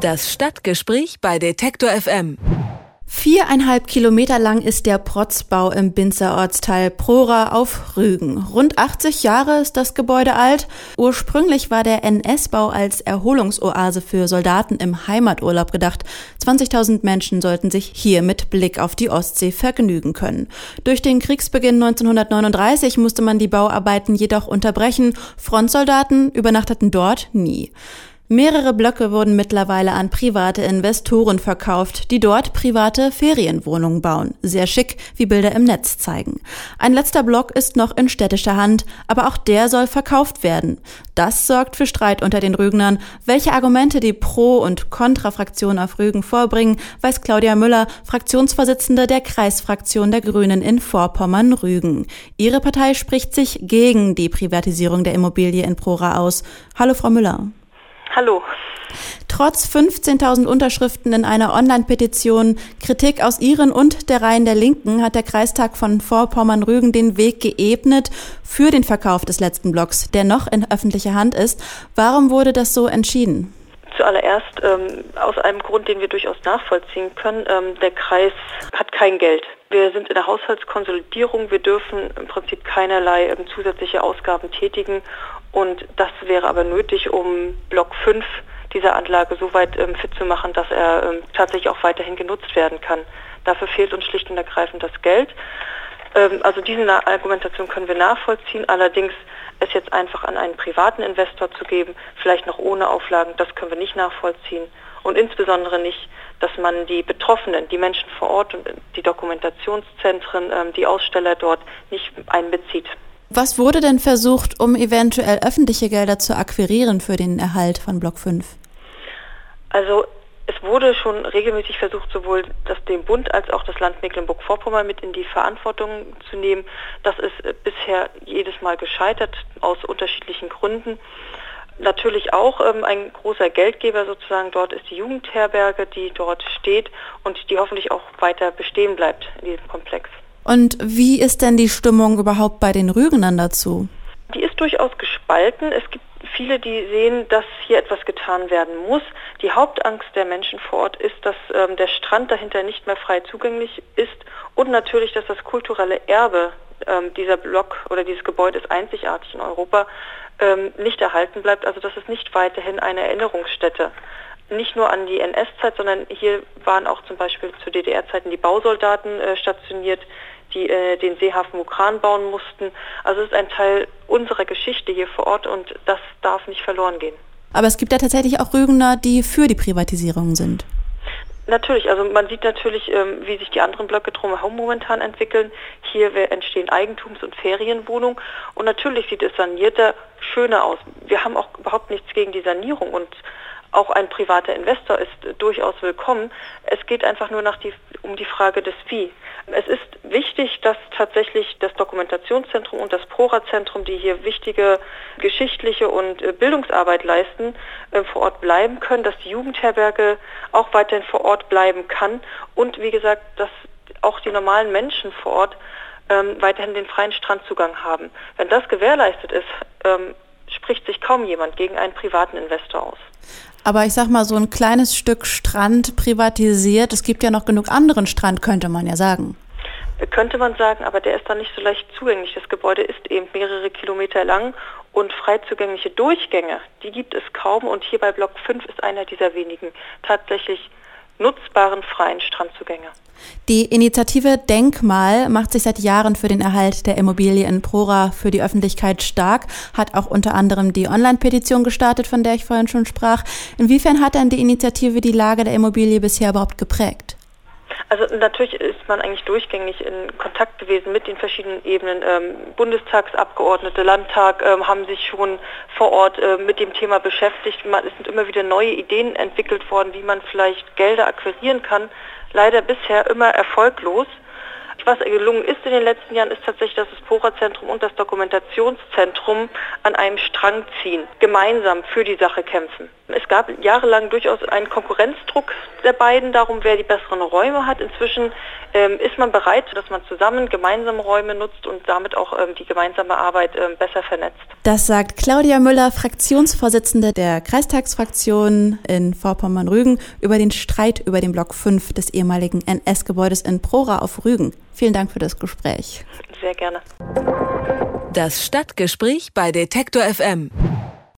Das Stadtgespräch bei Detektor FM. Viereinhalb Kilometer lang ist der Protzbau im Binzer Ortsteil Prora auf Rügen. Rund 80 Jahre ist das Gebäude alt. Ursprünglich war der NS-Bau als Erholungsoase für Soldaten im Heimaturlaub gedacht. 20.000 Menschen sollten sich hier mit Blick auf die Ostsee vergnügen können. Durch den Kriegsbeginn 1939 musste man die Bauarbeiten jedoch unterbrechen. Frontsoldaten übernachteten dort nie. Mehrere Blöcke wurden mittlerweile an private Investoren verkauft, die dort private Ferienwohnungen bauen. Sehr schick, wie Bilder im Netz zeigen. Ein letzter Block ist noch in städtischer Hand, aber auch der soll verkauft werden. Das sorgt für Streit unter den Rügenern. Welche Argumente die Pro- und Kontrafraktion auf Rügen vorbringen, weiß Claudia Müller, Fraktionsvorsitzende der Kreisfraktion der Grünen in Vorpommern-Rügen. Ihre Partei spricht sich gegen die Privatisierung der Immobilie in Prora aus. Hallo, Frau Müller. Hallo. Trotz 15.000 Unterschriften in einer Online-Petition, Kritik aus Ihren und der Reihen der Linken, hat der Kreistag von Vorpommern-Rügen den Weg geebnet für den Verkauf des letzten Blocks, der noch in öffentlicher Hand ist. Warum wurde das so entschieden? Zuallererst ähm, aus einem Grund, den wir durchaus nachvollziehen können. Ähm, der Kreis hat kein Geld. Wir sind in der Haushaltskonsolidierung. Wir dürfen im Prinzip keinerlei ähm, zusätzliche Ausgaben tätigen. Und das wäre aber nötig, um Block 5 dieser Anlage so weit ähm, fit zu machen, dass er ähm, tatsächlich auch weiterhin genutzt werden kann. Dafür fehlt uns schlicht und ergreifend das Geld. Ähm, also diese Argumentation können wir nachvollziehen. Allerdings es jetzt einfach an einen privaten Investor zu geben, vielleicht noch ohne Auflagen, das können wir nicht nachvollziehen. Und insbesondere nicht, dass man die Betroffenen, die Menschen vor Ort und die Dokumentationszentren, ähm, die Aussteller dort nicht einbezieht. Was wurde denn versucht, um eventuell öffentliche Gelder zu akquirieren für den Erhalt von Block 5? Also es wurde schon regelmäßig versucht, sowohl das den Bund als auch das Land Mecklenburg-Vorpommern mit in die Verantwortung zu nehmen. Das ist äh, bisher jedes Mal gescheitert aus unterschiedlichen Gründen. Natürlich auch ähm, ein großer Geldgeber sozusagen dort ist die Jugendherberge, die dort steht und die hoffentlich auch weiter bestehen bleibt in diesem Komplex. Und wie ist denn die Stimmung überhaupt bei den Rügenern dazu? Die ist durchaus gespalten. Es gibt viele, die sehen, dass hier etwas getan werden muss. Die Hauptangst der Menschen vor Ort ist, dass ähm, der Strand dahinter nicht mehr frei zugänglich ist und natürlich, dass das kulturelle Erbe ähm, dieser Block oder dieses Gebäude ist einzigartig in Europa, ähm, nicht erhalten bleibt, also dass es nicht weiterhin eine Erinnerungsstätte nicht nur an die NS-Zeit, sondern hier waren auch zum Beispiel zu DDR-Zeiten die Bausoldaten äh, stationiert, die äh, den Seehafen Mukran bauen mussten. Also es ist ein Teil unserer Geschichte hier vor Ort und das darf nicht verloren gehen. Aber es gibt ja tatsächlich auch Rügener, die für die Privatisierung sind. Natürlich, also man sieht natürlich, ähm, wie sich die anderen Blöcke drumherum momentan entwickeln. Hier entstehen Eigentums- und Ferienwohnungen und natürlich sieht es sanierter, schöner aus. Wir haben auch überhaupt nichts gegen die Sanierung und auch ein privater Investor ist durchaus willkommen. Es geht einfach nur die, um die Frage des Wie. Es ist wichtig, dass tatsächlich das Dokumentationszentrum und das Prora-Zentrum, die hier wichtige geschichtliche und äh, Bildungsarbeit leisten, äh, vor Ort bleiben können, dass die Jugendherberge auch weiterhin vor Ort bleiben kann und wie gesagt, dass auch die normalen Menschen vor Ort ähm, weiterhin den freien Strandzugang haben. Wenn das gewährleistet ist, ähm, spricht sich kaum jemand gegen einen privaten Investor aus. Aber ich sag mal, so ein kleines Stück Strand privatisiert, es gibt ja noch genug anderen Strand, könnte man ja sagen. Könnte man sagen, aber der ist dann nicht so leicht zugänglich. Das Gebäude ist eben mehrere Kilometer lang und frei zugängliche Durchgänge, die gibt es kaum. Und hier bei Block 5 ist einer dieser wenigen tatsächlich nutzbaren freien Strandzugänge. Die Initiative Denkmal macht sich seit Jahren für den Erhalt der Immobilie in Prora für die Öffentlichkeit stark, hat auch unter anderem die Online-Petition gestartet, von der ich vorhin schon sprach. Inwiefern hat denn die Initiative die Lage der Immobilie bisher überhaupt geprägt? Also natürlich ist man eigentlich durchgängig in Kontakt gewesen mit den verschiedenen Ebenen. Ähm, Bundestagsabgeordnete, Landtag ähm, haben sich schon vor Ort äh, mit dem Thema beschäftigt. Man, es sind immer wieder neue Ideen entwickelt worden, wie man vielleicht Gelder akquirieren kann. Leider bisher immer erfolglos. Was gelungen ist in den letzten Jahren, ist tatsächlich, dass das Pora-Zentrum und das Dokumentationszentrum an einem Strang ziehen, gemeinsam für die Sache kämpfen. Es gab jahrelang durchaus einen Konkurrenzdruck der beiden darum, wer die besseren Räume hat. Inzwischen ähm, ist man bereit, dass man zusammen gemeinsame Räume nutzt und damit auch ähm, die gemeinsame Arbeit ähm, besser vernetzt. Das sagt Claudia Müller, Fraktionsvorsitzende der Kreistagsfraktion in Vorpommern-Rügen, über den Streit über den Block 5 des ehemaligen NS-Gebäudes in Prora auf Rügen. Vielen Dank für das Gespräch. Sehr gerne. Das Stadtgespräch bei Detektor FM.